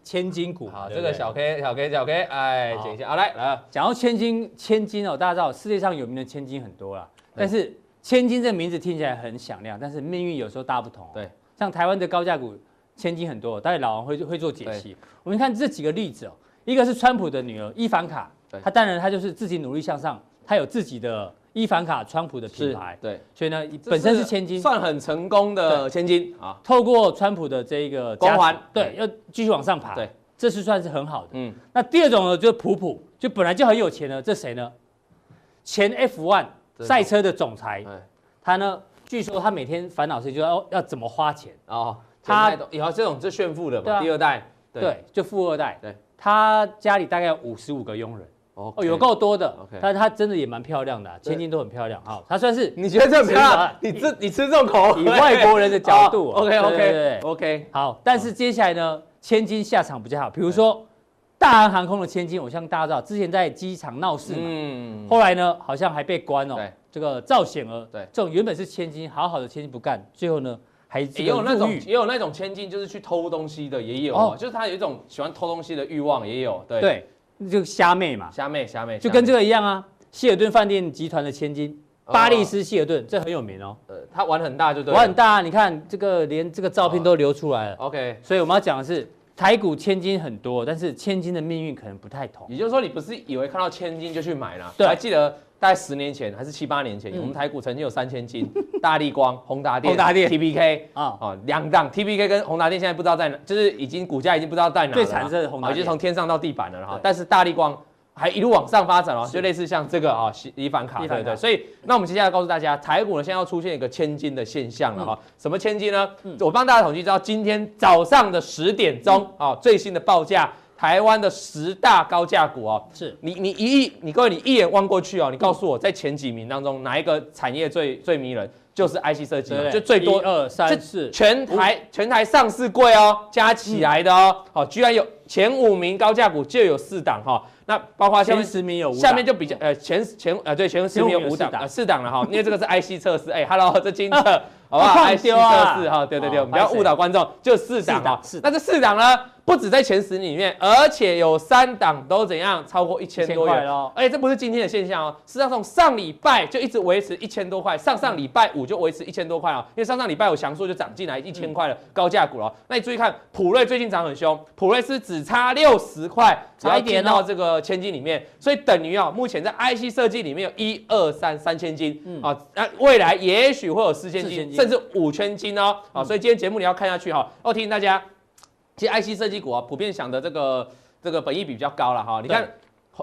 千金股，好，这个小 K 小 K 小 K，哎，剪一下，好来来，讲到千金千金哦，大家知道世界上有名的千金很多啦，但是千金这名字听起来很响亮，但是命运有时候大不同。对，像台湾的高价股千金很多，但是老王会会做解析。我们看这几个例子哦，一个是川普的女儿伊凡卡，她当然她就是自己努力向上，她有自己的伊凡卡川普的品牌，对，所以呢本身是千金，算很成功的千金啊。透过川普的这个光环，对，要继续往上爬，对，这是算是很好的。嗯，那第二种呢，就是普普，就本来就很有钱的，这谁呢？前 F1 赛车的总裁，他呢，据说他每天烦恼是就要要怎么花钱。哦。他以后这种是炫富的嘛，第二代，对，就富二代。对，他家里大概有五十五个佣人，哦，有够多的。但是它真的也蛮漂亮的，千金都很漂亮。好，它算是你觉得这么漂亮？你吃你吃这种口？以外国人的角度，OK OK OK。好，但是接下来呢，千金下场比较好，比如说。大韩航空的千金，我相信大家知道，之前在机场闹事嘛，嗯，后来呢，好像还被关哦。对，这个赵显儿，对，这种原本是千金，好好的千金不干，最后呢，还也有那种也有那种千金，就是去偷东西的，也有哦，就是他有一种喜欢偷东西的欲望，也有，对，对，就虾妹嘛，虾妹，虾妹，就跟这个一样啊。希尔顿饭店集团的千金，巴利斯希尔顿，这很有名哦。呃，他玩很大，就对，玩很大，啊你看这个连这个照片都流出来了。OK，所以我们要讲的是。台股千金很多，但是千金的命运可能不太同。也就是说，你不是以为看到千金就去买了？对，还记得大概十年前还是七八年前，我们台股曾经有三千金，大力光、宏达电、宏达电、TPK 啊啊两档，TPK 跟宏达电现在不知道在哪，就是已经股价已经不知道在哪了。最惨是宏达电，已经从天上到地板了哈。但是大力光。还一路往上发展哦，就类似像这个啊，伊凡卡，对对。所以，那我们接下来告诉大家，台股呢现在要出现一个千金的现象了哈。什么千金呢？我帮大家统计，知道今天早上的十点钟啊，最新的报价，台湾的十大高价股哦，是你你一你各位你一眼望过去哦，你告诉我在前几名当中哪一个产业最最迷人？就是 IC 设计，就最多二三四，全台全台上市贵哦，加起来的哦，好，居然有前五名高价股就有四档哈。那包括前十名有五，下面就比较呃前前呃对前十名有五档呃四档了哈，因为这个是 IC 测试，哎，Hello，这金测好不好？IC 测试哈，对对对，我们不要误导观众，就四档哈。那这四档呢，不止在前十里面，而且有三档都怎样超过一千多元哦。而且这不是今天的现象哦，实际上从上礼拜就一直维持一千多块，上上礼拜五就维持一千多块哦，因为上上礼拜五强势就涨进来一千块了高价股了。那你注意看普瑞最近涨很凶，普瑞是只差六十块，差一点到这个。千金里面，所以等于啊，目前在 IC 设计里面有一二三三千金，嗯啊，那未来也许会有四千金，甚至五千金哦，啊，所以今天节目你要看下去哈。我提醒大家，其实 IC 设计股啊，普遍想的这个这个本益比比较高了哈。你看，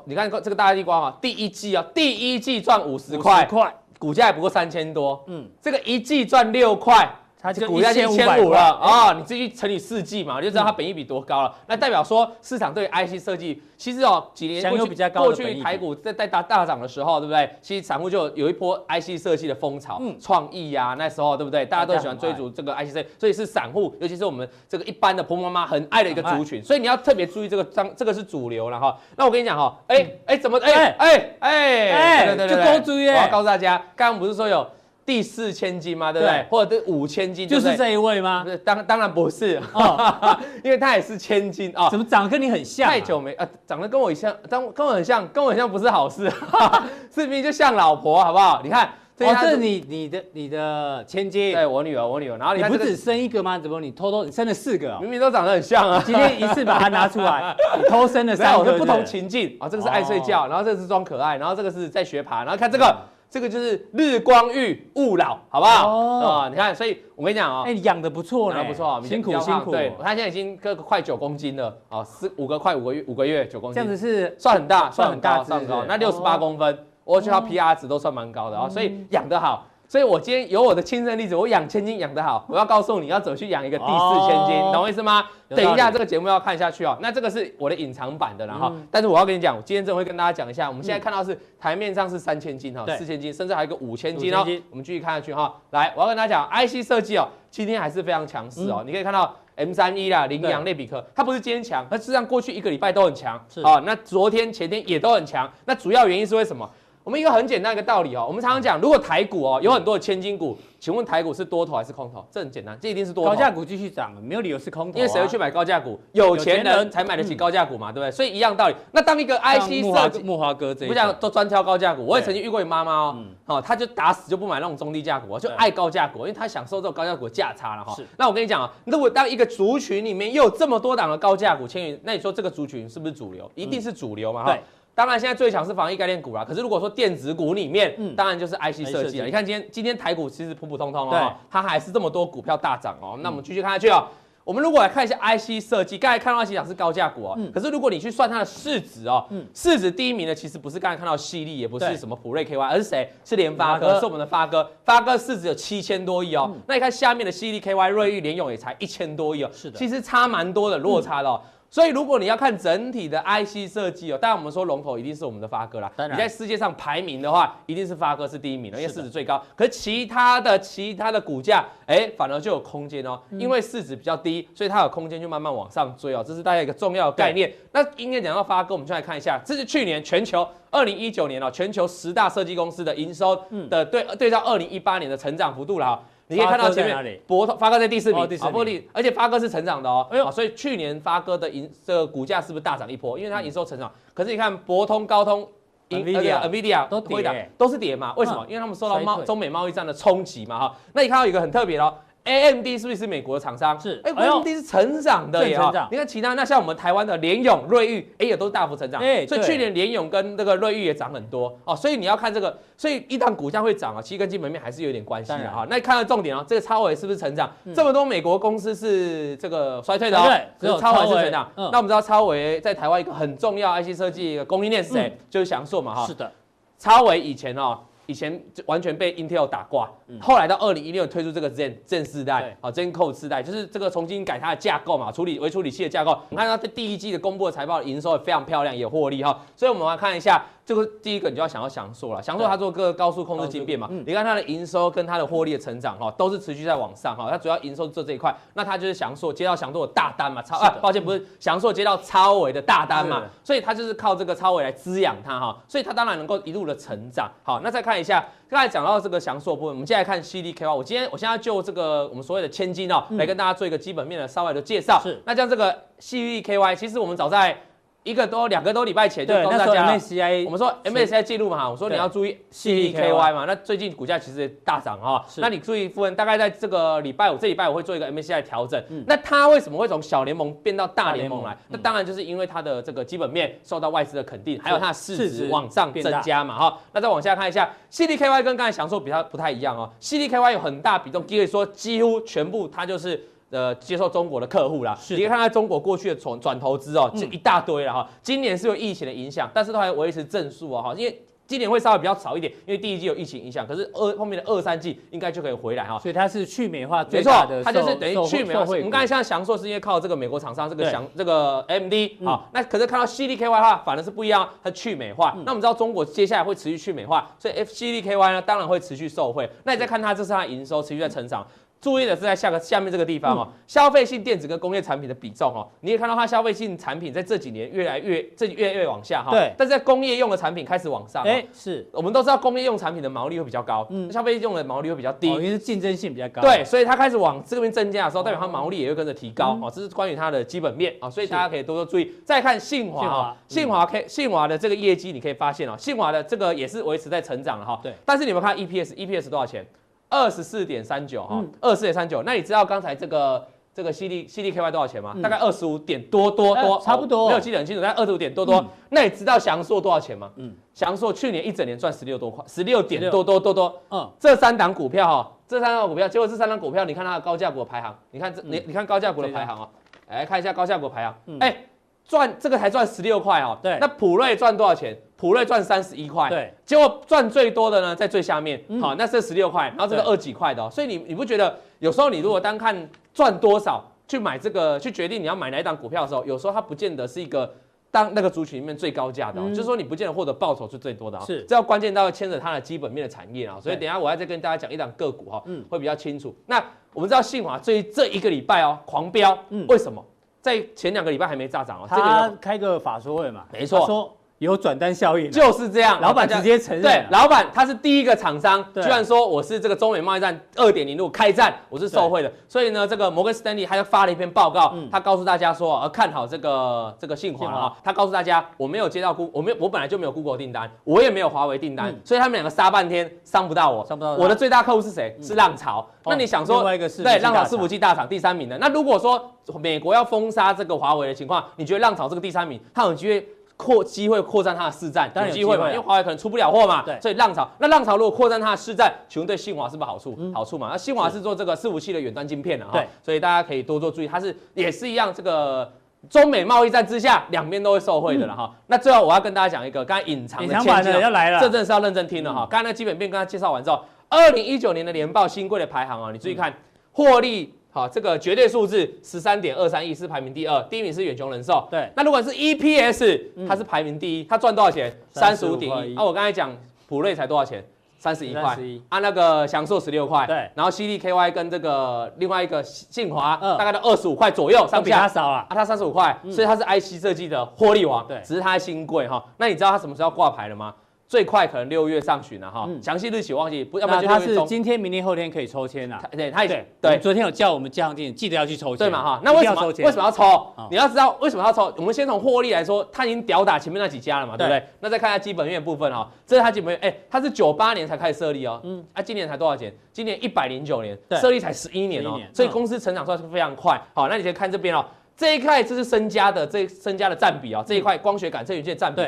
你看这个大地光啊，第一季啊，第一季赚五十块，块，股价也不过三千多，嗯，这个一季赚六块。它就股价就一千五了啊！你自己乘以四季嘛，你就知道它本益比多高了。那代表说市场对 IC 设计其实哦，几年过去，过去台股在在大大涨的时候，对不对？其实散户就有一波 IC 设计的风潮，创意呀，那时候对不对？大家都喜欢追逐这个 IC 设计，所以是散户，尤其是我们这个一般的婆婆妈妈很爱的一个族群。所以你要特别注意这个张，这个是主流了哈。那我跟你讲哈，哎哎，怎么哎哎哎哎，对对对，就多注意。我要告诉大家，刚刚不是说有。第四千金吗？对不对？对或者是五千金，就是这一位吗？不是，当当然不是，哦、因为他也是千金啊。怎么长得跟你很像、啊？太久没啊，长得跟我像，当跟我很像，跟我很像不是好事，是不是就像老婆，好不好？你看，这是、你你的你的千金，对我女儿，我女儿。然后你，这个、不只生一个吗？怎么你偷偷你生了四个、哦？明明都长得很像啊！今天一次把它拿出来，你偷生了三个，是不同情境啊。这个是爱睡觉，然后这个是装可爱，然后这个是在学爬，然后看这个。这个就是日光浴勿老，好不好？哦，你看，所以我跟你讲哦，哎，养的不错呢，不错，辛苦辛苦。对，他现在已经个快九公斤了，哦，四五个快五个月，五个月九公斤，这样子是算很大，算很大，算很高。那六十八公分，我觉得他 PR 值都算蛮高的啊，所以养得好。所以，我今天有我的亲身例子，我养千金养得好，我要告诉你要怎么去养一个第四千金，懂我意思吗？等一下这个节目要看下去哦。那这个是我的隐藏版的，然后，但是我要跟你讲，我今天真的会跟大家讲一下。我们现在看到是台面上是三千金哈，四千金，甚至还有个五千金哦。我们继续看下去哈。来，我要跟大家讲，IC 设计哦，今天还是非常强势哦。你可以看到 M 三一啦，羚羊、类比克，它不是今天强，它实际上过去一个礼拜都很强。是啊，那昨天、前天也都很强。那主要原因是为什么？我们一个很简单一个道理哦，我们常常讲，如果台股哦有很多的千金股，请问台股是多头还是空头？这很简单，这一定是多头。高价股继续涨，没有理由是空头，因为谁会去买高价股？有钱人才买得起高价股嘛，对不对？所以一样道理。那当一个 IC 设计，木华哥这不讲都专挑高价股，我也曾经遇过你妈妈哦，好，他就打死就不买那种中低价股，就爱高价股，因为他享受这种高价股的价差了哈。是。那我跟你讲啊，如果当一个族群里面又有这么多档的高价股，千云，那你说这个族群是不是主流？一定是主流嘛？哈。当然，现在最强是防疫概念股啦。可是如果说电子股里面，嗯，当然就是 IC 设计了。你看今天今天台股其实普普通通哦，它还是这么多股票大涨哦。那我们继续看下去哦。我们如果来看一下 IC 设计，刚才看到 IC 讲是高价股哦，可是如果你去算它的市值哦，市值第一名的其实不是刚才看到矽力，也不是什么普瑞 KY，而是谁？是联发科，是我们的发哥。发哥市值有七千多亿哦。那你看下面的矽力 KY、瑞昱、联咏也才一千多亿哦。是的，其实差蛮多的落差的哦。所以，如果你要看整体的 IC 设计哦，当然我们说龙头一定是我们的发哥啦。当然，你在世界上排名的话，一定是发哥是第一名的，因为市值最高。可是其他的其他的股价，哎，反而就有空间哦，因为市值比较低，所以它有空间就慢慢往上追哦。这是大家一个重要的概念。那应该讲到发哥，我们就来看一下，这是去年全球二零一九年哦，全球十大设计公司的营收的对对照二零一八年的成长幅度了哈。你可以看到前面，博通发哥在第四名，第四名，而且发哥是成长的哦，哎呦，所以去年发哥的营这个股价是不是大涨一波？因为它营收成长。可是你看博通、高通、NVIDIA 都跌，都是跌嘛？为什么？因为他们受到贸中美贸易战的冲击嘛哈。那你看到一个很特别哦。AMD 是不是是美国的厂商？是，哎，AMD 是成长的耶哈。你看其他那像我们台湾的联咏、瑞昱，哎也都是大幅成长。哎，所以去年联咏跟那个瑞昱也涨很多哦。所以你要看这个，所以一旦股价会涨啊，其实跟基本面还是有点关系的哈。那你看到重点哦，这个超微是不是成长？这么多美国公司是这个衰退的哦，只有超微是成长。那我们知道超微在台湾一个很重要 IC 设计供应链是谁？就是翔硕嘛哈。是的，超微以前哦。以前就完全被 Intel 打挂，后来到二零一六年推出这个 Zen Zen 四代，啊 Zen Code 四代，就是这个重新改它的架构嘛，处理微处理器的架构。你看它第一季的公布的财报营收也非常漂亮，也获利哈。所以我们来看一下，这个第一个你就要想要祥硕了，祥硕它做个高速控制晶片嘛，你看它的营收跟它的获利的成长哈，都是持续在往上哈。它主要营收做这一块，那它就是祥硕接到祥硕的大单嘛，超啊，抱歉不是祥硕接到超微的大单嘛，所以它就是靠这个超微来滋养它哈，所以它当然能够一路的成长。好，那再看一下。刚才讲到这个祥硕部分，我们接下来看 CDKY。我今天我现在就这个我们所谓的千金哦，来跟大家做一个基本面的稍微的介绍。是，那像这个 CDKY，其实我们早在一个多两个多礼拜前就告诉大家，MSCI，我们说 MSCI 记录嘛哈，我说你要注意 CDKY 嘛，那最近股价其实大涨哈，那你注意部分大概在这个礼拜五，这礼拜我会做一个 MSCI 调整。那它为什么会从小联盟变到大联盟来？那当然就是因为它的这个基本面受到外资的肯定，还有它的市值往上增加嘛哈。那再往下看一下 CDKY 跟刚才享受比较不太一样哦，CDKY 有很大比重，可以说几乎全部它就是。呃，接受中国的客户啦，你可以看看中国过去的转转投资哦，这一大堆了哈。今年是有疫情的影响，但是它还维持正数啊哈，因为今年会稍微比较少一点，因为第一季有疫情影响，可是二后面的二三季应该就可以回来哈。所以它是去美化最大的，没错，它就是等于去美化。我们刚才像祥硕是因为靠这个美国厂商这个祥这个 AMD 啊，那可是看到 CDKY 的话，反而是不一样，它去美化。那我们知道中国接下来会持续去美化，所以 FCDKY 呢当然会持续受惠。那你再看它，这是它营收持续在成长。注意的是在下个下面这个地方哦，消费性电子跟工业产品的比重哦，你也看到它消费性产品在这几年越来越这越来越往下哈。对。但是在工业用的产品开始往上。哎，是我们都知道工业用产品的毛利会比较高，嗯，消费用的毛利会比较低，因为竞争性比较高。对，所以它开始往这边增加的时候，代表它毛利也会跟着提高哦。这是关于它的基本面啊，所以大家可以多多注意。再看信华啊，信华 K 信华的这个业绩，你可以发现哦，信华的这个也是维持在成长了哈。对。但是你们看 EPS，EPS 多少钱？二十四点三九哈，二十四点三九。那你知道刚才这个这个 CD CDKY 多少钱吗？嗯、大概二十五点多多多，差不多，没有记得很清楚，但二十五点多多。嗯、那你知道翔硕多少钱吗？嗯，翔硕去年一整年赚十六多块，十六点多多多多。嗯，这三档股票哈，这三档股票，结果这三档股票，你看它的高价股的排行，你看这你你看高价股的排行啊，来看一下高价股排行，哎，赚这个才赚十六块哦。对，那普瑞赚多少钱？普瑞赚三十一块，对，结果赚最多的呢，在最下面，嗯、好，那是十六块，然后这个二几块的、哦，所以你你不觉得有时候你如果单看赚多少去买这个，去决定你要买哪一档股票的时候，有时候它不见得是一个当那个族群里面最高价的、哦，嗯、就是说你不见得获得报酬是最多的、哦，是，这要关键到牵扯它的基本面的产业啊、哦，所以等一下我要再跟大家讲一档个股哈、哦，嗯，会比较清楚。那我们知道信华这这一个礼拜哦狂飙，嗯，为什么？在前两个礼拜还没炸涨哦，他开个法说会嘛，没错。有转单效应，就是这样。老板直接承认，对，老板他是第一个厂商，居然说我是这个中美贸易战二点零度开战，我是受贿的。所以呢，这个摩根斯丹利他就发了一篇报告，嗯、他告诉大家说，呃，看好这个这个信华啊。他告诉大家，我没有接到 Google，我没有，我本来就没有 Google 订单，我也没有华为订单，嗯、所以他们两个杀半天伤不到我，伤不到我。的最大客户是谁？是浪潮。嗯、那你想说，哦、对，浪潮伺服器大厂第三名的。那如果说美国要封杀这个华为的情况，你觉得浪潮这个第三名，他有机会？扩机会扩散它的市占，当然有机会嘛，因为华为可能出不了货嘛，对，所以浪潮，那浪潮如果扩散它的市占，请问对信华是不是好处？嗯、好处嘛，那信华是做这个伺服器的远端晶片的哈，对，所以大家可以多做注意，它是也是一样，这个中美贸易战之下，两边都会受惠的了哈。嗯、那最后我要跟大家讲一个刚才隐藏的要来了，这真的是要认真听的哈。刚才那基本面跟他介绍完之后，二零一九年的年报新贵的排行啊，你注意看获利。好，这个绝对数字十三点二三亿是排名第二，第一名是远雄人寿。对，那如果是 EPS，它是排名第一，它赚多少钱？三十五点一。啊，我刚才讲普瑞才多少钱？三十一块。啊，那个祥硕十六块。对，然后 CDKY 跟这个另外一个信华，大概都二十五块左右，上下。比它少啊。啊，它三十五块，所以它是 IC 设计的获利王。对，只是它新贵哈。那你知道它什么时候挂牌了吗？最快可能六月上旬了哈，详细日期我忘记，不要不然就他是今天、明天、后天可以抽签了。对，他也对，昨天有叫我们加强錠，记得要去抽签，对嘛哈？那为什么为什么要抽？你要知道为什么要抽？我们先从获利来说，他已经吊打前面那几家了嘛，对不对？那再看一下基本面部分哈，这是他基本面，哎，他是九八年才开始设立哦，嗯，啊，今年才多少钱？今年一百零九年，设立才十一年哦，所以公司成长算是非常快。好，那你先看这边哦，这一块这是身家的这身家的占比哦，这一块光学感测元件占比。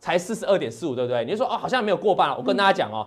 才四十二点四五，对不对？你就说哦，好像没有过半了。我跟大家讲哦，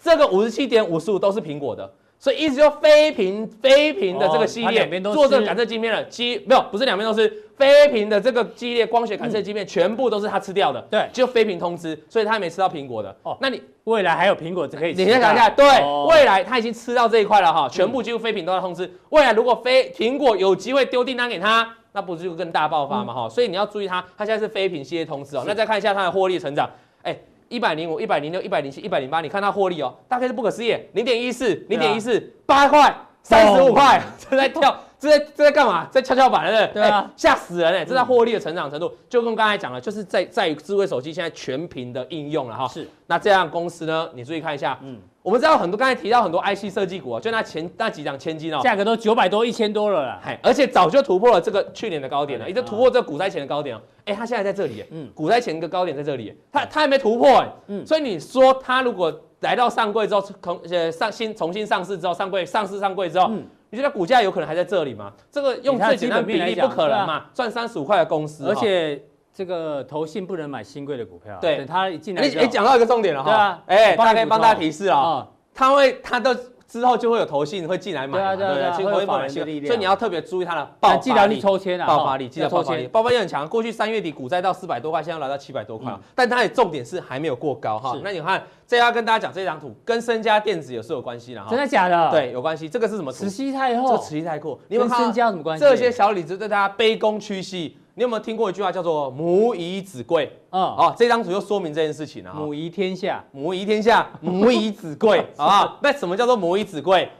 这个五十七点五十五都是苹果的，所以意思就非屏非屏的这个系列做这个感测晶片的机没有，不是两边都是非屏的这个系列光学感测晶片，全部都是他吃掉的。对，就非屏通知，所以他还没吃到苹果的。哦，那你未来还有苹果可以吃？你先想一下，对，未来他已经吃到这一块了哈，全部几乎非屏都要通知。未来如果非苹果有机会丢订单给他。那不是就更大爆发嘛哈，嗯、所以你要注意它，它现在是非苹系列通知哦。那再看一下它的获利成长，哎，一百零五、一百零六、一百零七、一百零八，你看它获利哦，大概是不可思议，零点一四、零点一四、八块、三十五块，这在跳。这在这在干嘛？在跷跷板了，对啊，吓死人嘞！这在获利的成长程度，就跟刚才讲了，就是在在智慧手机现在全屏的应用了哈。是。那这样公司呢？你注意看一下，嗯，我们知道很多刚才提到很多 IC 设计股啊，就那前那几档千金哦，价格都九百多、一千多了啦。而且早就突破了这个去年的高点了，已经突破这个股灾前的高点了。哎，它现在在这里，嗯，股灾前一个高点在这里，它它还没突破哎，嗯，所以你说它如果来到上柜之后，重呃上新重新上市之后，上柜上市上柜之后，嗯。你觉得股价有可能还在这里吗？这个用最简单的比例不可能嘛？赚三十五块的公司，而且这个投信不能买新贵的股票。对，他一进来，你你讲到一个重点了哈。对啊，哎，大概帮大家提示啊，他会他的。之后就会有投信会进来买，对啊对啊，会有法人的力量，所以你要特别注意它的爆发力。抽签啊，爆发力，记得爆发力，爆发力很强。过去三月底股灾到四百多块，现在来到七百多块，但它的重点是还没有过高哈。那你看，这要跟大家讲这张图，跟升佳电子也是有关系的哈。真的假的？对，有关系。这个是什么？慈禧太后。这慈禧太后，你们跟升佳有什么关系？这些小李子对大家卑躬屈膝。你有没有听过一句话叫做“母以子贵”？嗯，哦，这张图就说明这件事情了。母仪天下，母仪天下，母以子贵，好不好？那什么叫做母以子贵？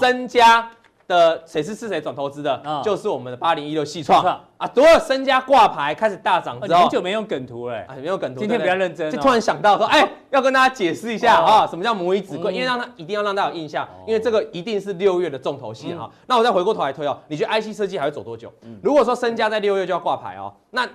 升佳的谁是是谁转投资的？就是我们的八零一六系创啊！多少身家挂牌开始大涨之后，很久没用梗图了，啊，没有梗图。今天比较认真，就突然想到说，哎，要跟大家解释一下啊，什么叫母以子贵？因为让他一定要让大家有印象，因为这个一定是六月的重头戏哈。那我再回过头来推哦，你觉得 IC 设计还会走多久？如果说身家在六月就要挂牌哦，那。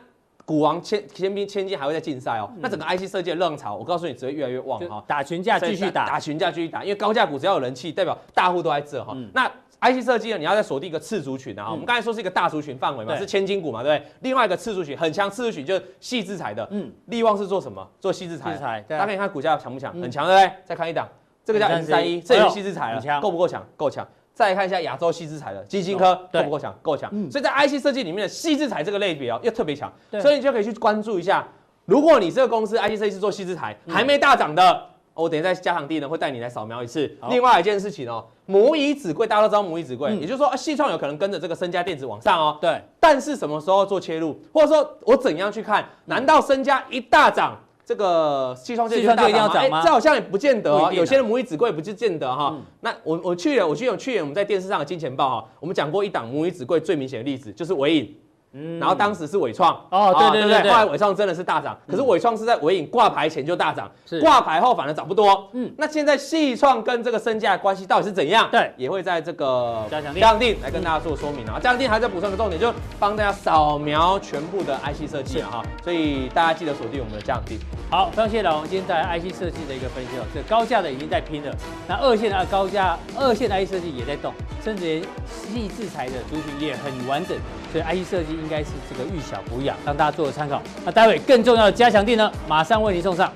股王千千兵千金还会在竞赛哦，那整个 IC 设计的浪潮，我告诉你只会越来越旺哈，打群架继续打，打群架继续打，因为高价股只要有人气，代表大户都在这哈。那 IC 设计呢，你要再锁定一个次族群啊，我们刚才说是一个大族群范围嘛，是千金股嘛，对不对？另外一个次族群很强，次族群就是矽智财的，嗯，力旺是做什么？做矽智财，大家可以看股价强不强？很强，对不对？再看一档，这个叫零三一，这也是矽智财了，够不够强？够强。再看一下亚洲矽智财的基金科够不够强？够强。所以在 IC 设计里面的矽智财这个类别哦，又特别强。所以你就可以去关注一下，如果你这个公司 IC 设计是做矽智财还没大涨的，我等一下在加强地呢会带你来扫描一次。另外一件事情哦，母以子贵，大家都知道母以子贵，也就是说细创有可能跟着这个升佳电子往上哦。对。但是什么时候做切入，或者说我怎样去看？难道升佳一大涨？这个西创就一定要涨吗？这好像也不见得哦。有些人母以子贵不就见得哈。那我我去年我记得去年我们在电视上的金钱报哈，我们讲过一档母以子贵最明显的例子，就是纬颖。嗯，然后当时是伟创。哦，对对对对，后来伟创真的是大涨，可是伟创是在伟影挂牌前就大涨，是。挂牌后反而涨不多，嗯，那现在细创跟这个身价关系到底是怎样？对，也会在这个加强定加强錠来跟大家做说明。啊，加强定还在补充个重点，就帮大家扫描全部的 IC 设计啊哈，所以大家记得锁定我们的加强錠。好，非常谢谢老王今天带来 IC 设计的一个分析哦，这高价的已经在拼了，那二线的高价二线的 IC 设计也在动，甚至连细制裁的族群也很完整，所以 IC 设计应该是这个遇小补养，让大家做个参考。那待会更重要的加强地呢，马上为您送上。